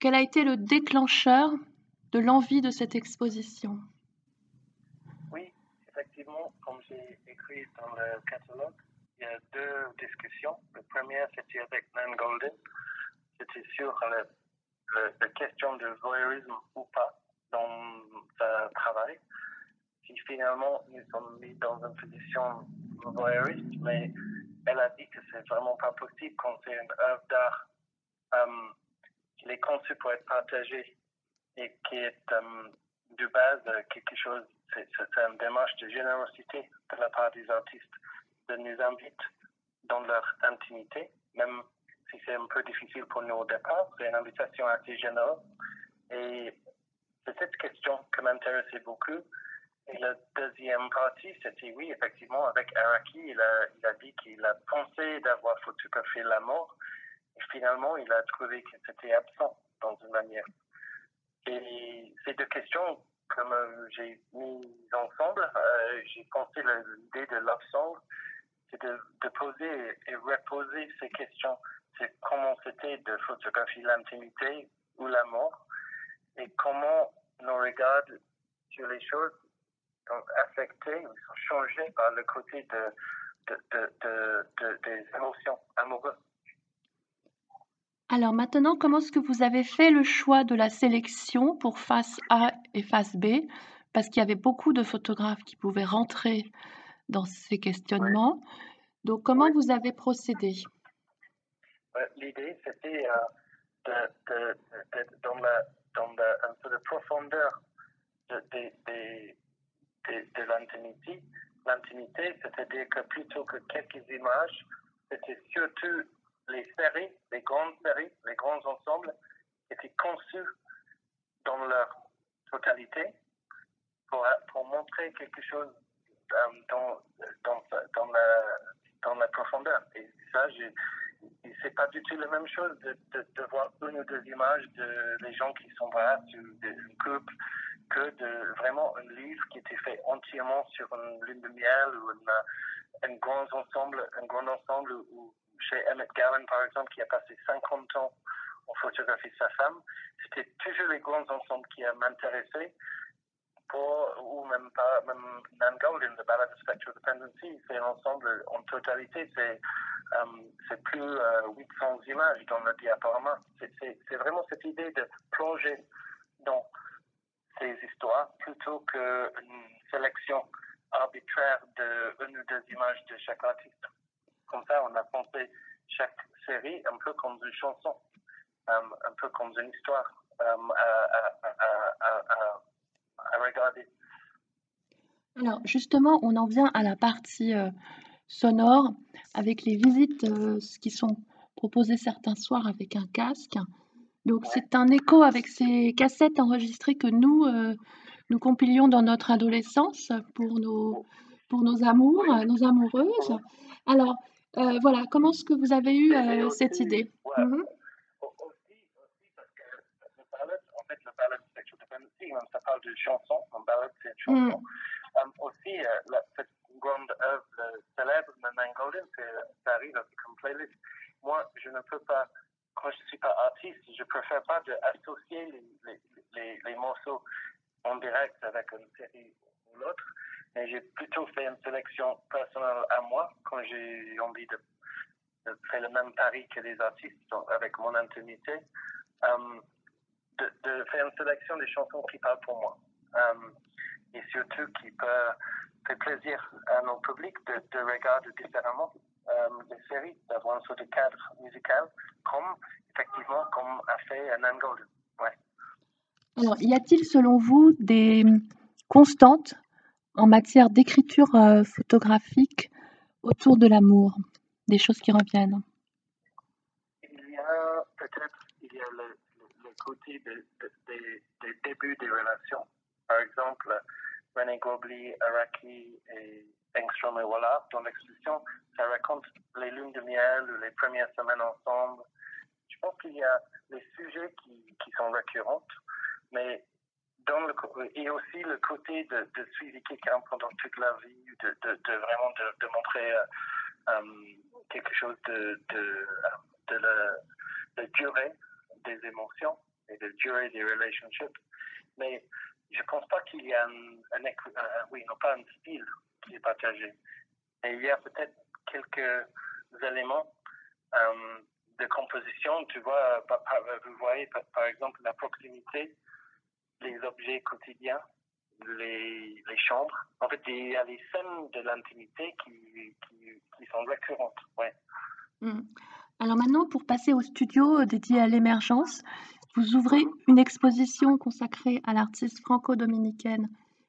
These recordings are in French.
quel a été le déclencheur de l'envie de cette exposition? Oui, effectivement, comme j'ai écrit dans le catalogue, il y a deux discussions. La première, c'était avec Nan Golden. C'était sur la question de voyeurisme ou pas dans sa travail. Si finalement nous sommes mis dans une position voyeuriste, mais elle a dit que c'est vraiment pas possible quand c'est une œuvre d'art euh, qui est conçue pour être partagée et qui est euh, de base quelque chose, c'est une démarche de générosité de la part des artistes de nous inviter dans leur intimité, même si c'est un peu difficile pour nous au départ. C'est une invitation assez généreuse. Et c'est cette question qui m'intéressait beaucoup. Et la deuxième partie, c'était oui, effectivement, avec Araki, il a, il a dit qu'il a pensé d'avoir photographié la mort. Et finalement, il a trouvé que c'était absent dans une manière. Et ces deux questions, comme j'ai mis ensemble, euh, j'ai pensé l'idée de Song, c'est de, poser et reposer ces questions. C'est comment c'était de photographier l'intimité ou la mort et comment nos regards sur les choses sont affectés ou sont changés par le côté de, de, des émotions amoureuses. Alors maintenant, comment est-ce que vous avez fait le choix de la sélection pour face A et face B? Parce qu'il y avait beaucoup de photographes qui pouvaient rentrer dans ces questionnements. Donc comment vous avez procédé? L'idée, c'était euh, de, dans, la, dans la, un peu de profondeur de, de l'intimité, l'intimité, c'est-à-dire que plutôt que quelques images, c'était surtout les séries, les grandes séries, les grands ensembles étaient conçus dans leur totalité pour, montrer quelque chose euh, dans, la, profondeur. Et ça, c'est pas du tout la même chose de, voir une ou deux images de les gens qui sont là, sur une couple, que de vraiment un livre qui était fait entièrement sur une lune de miel ou un grand ensemble, un grand ensemble où chez Emmett Gallen, par exemple, qui a passé 50 ans en photographie de sa femme, c'était toujours les grands ensembles qui m'intéressaient, ou même pas, même Nan Golden, The Ballad of Spectral Dependency, c'est un ensemble en totalité, c'est euh, plus 800 euh, images dans le diaporama. C'est vraiment cette idée de plonger dans ces histoires plutôt qu'une sélection arbitraire de une ou deux images de chaque artiste. Comme ça, on a pensé chaque série un peu comme une chanson, euh, un peu comme une histoire euh, à, regarder. Alors justement, on en vient à la partie euh, sonore avec les visites qui sont proposées certains soirs avec un casque. Donc c'est un écho avec ces cassettes enregistrées que nous, nous compilions dans notre adolescence pour nos, pour nos amours, nos amoureuses. Alors, euh, voilà, comment est-ce que vous avez eu euh, cette idée? ouais. mm -hmm. aussi, aussi, parce que le ballad, en fait, le ballad Sexual Dependency, ça parle de chanson, un ballad c'est une chanson. Mm. Um, aussi, euh, la, cette grande œuvre célèbre de Golden, ça arrive comme playlist. Moi, je ne peux pas, quand je ne suis pas artiste, je préfère pas associer les, les, les, les morceaux en direct avec une série ou l'autre j'ai plutôt fait une sélection personnelle à moi quand j'ai envie de, faire le même pari que les artistes avec mon intimité, um, de, faire une sélection des chansons qui parlent pour moi um, et surtout qui peut faire plaisir à nos publics de, de regarder différemment um, les séries, d'avoir un sorte de cadre musical comme effectivement comme a fait Nan Golden. Ouais. Alors, y a-t-il selon vous des constantes en matière d'écriture euh, photographique autour de l'amour, des choses qui reviennent Il y a peut-être il y le, côté des débuts des relations. Par exemple, René Gobli, Araki et Engstrom et Wallach, dans l'exposition, ça raconte les lunes de miel les premières semaines ensemble. Je pense qu'il y a les sujets qui, qui sont récurrents, mais et aussi le côté de, suivre quelqu'un pendant toute la vie, de, vraiment de, montrer euh, euh, quelque chose de, de, de la, durée des émotions et de durée des relationships. Mais je pense pas qu'il y a un, oui, non pas un style qui est partagé. Et il y a peut-être quelques éléments euh, de composition. Tu vois, vous voyez par, exemple la proximité, les objets quotidiens, les, les, chambres. En fait, il y a les scènes de l'intimité qui, qui, qui, sont récurrentes. Ouais. Hmm. Alors maintenant, pour passer au studio dédié à l'émergence, vous ouvrez une exposition consacrée à l'artiste franco-dominicaine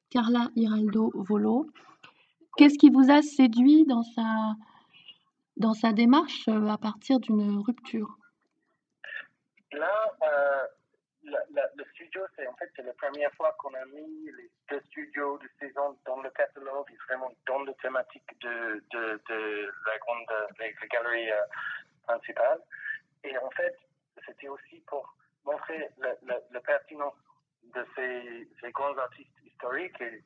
Carla Hiraldo Volo. Qu'est-ce qui vous a séduit dans sa, dans sa démarche euh, à partir d'une rupture? Là, euh, le studio, c'est en fait la première fois qu'on a mis les deux studios de saison dans le catalogue, vraiment dans la thématique de, de, la grande de galerie euh, principale. Et en fait, c'était aussi pour montrer la, pertinence de ces, ces, grands artistes historiques et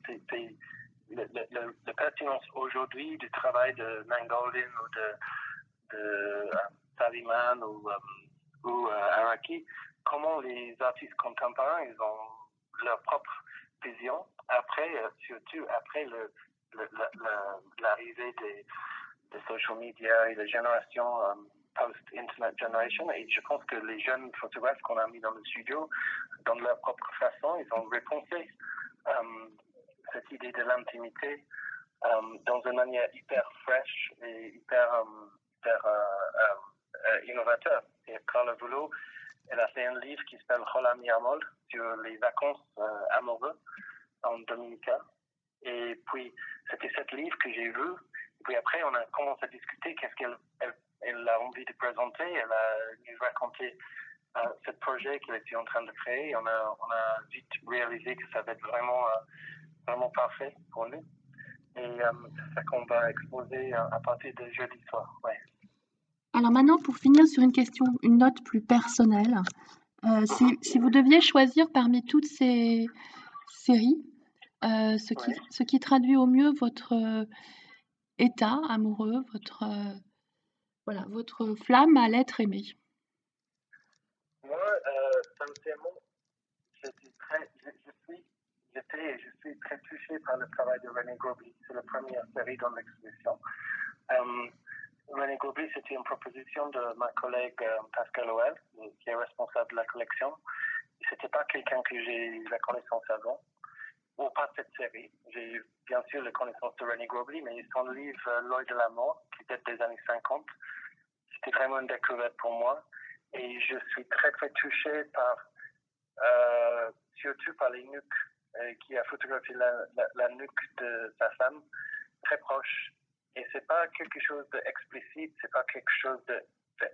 la pertinence aujourd'hui du travail de Mangoldin ou de, de uh, Saliman ou, um, ou Araki, comment les artistes contemporains ils ont leur propre vision après, euh, surtout après l'arrivée des, des social media et la génération um, post-internet generation. Et je pense que les jeunes photographes qu'on a mis dans le studio, dans leur propre façon, ils ont repensé um, cette idée de l'intimité um, dans une manière hyper fraîche et hyper, hyper innovateur. Et Carla Voulot, elle a fait un livre qui s'appelle Hola mi amor sur les vacances uh, amoureuses en Dominica. Et puis, c'était ce livre que j'ai vu. Et puis après, on a commencé à discuter qu'est-ce qu'elle elle a envie de présenter, elle a nous raconté euh, ce projet qu'elle était en train de créer. On a, on a vite réalisé que ça va être vraiment, euh, vraiment parfait pour nous. Et euh, c'est ça qu'on va exposer à partir de jeudi soir. Ouais. Alors maintenant, pour finir sur une question, une note plus personnelle, si, mhm. si, vous deviez choisir parmi toutes ces séries, ce, qui, ce qui traduit au mieux votre état amoureux, votre voilà, votre flamme à l'être aimé? Moi, euh, sincèrement, je suis, très, je, suis, j'étais je suis très touché par le travail de René Gobi. C'est la première série dans l'exposition. Euh, René Gobi, c'était une proposition de ma collègue euh, Pascal Oel, qui est responsable de la collection. C'était pas quelqu'un que j'ai eu la connaissance avant, ou pas cette série. J'ai eu bien sûr la connaissance de René Grobly, mais son livre L'œil de la mort, qui date des années 50, c'était vraiment une découverte pour moi. Et je suis très, très touché par, euh, surtout par les nuques, euh, qui a photographié la, nuque de sa femme, très proche. Et c'est pas quelque chose d'explicite, c'est pas quelque chose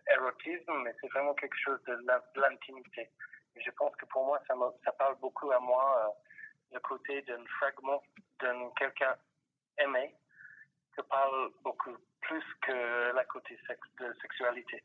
d'érotisme, mais c'est vraiment quelque chose de l'intimité. Je pense que pour moi, ça, ça parle beaucoup à moi, euh, le côté d'un fragment d'un quelqu'un aimé, que parle beaucoup plus que la côté sex de sexualité.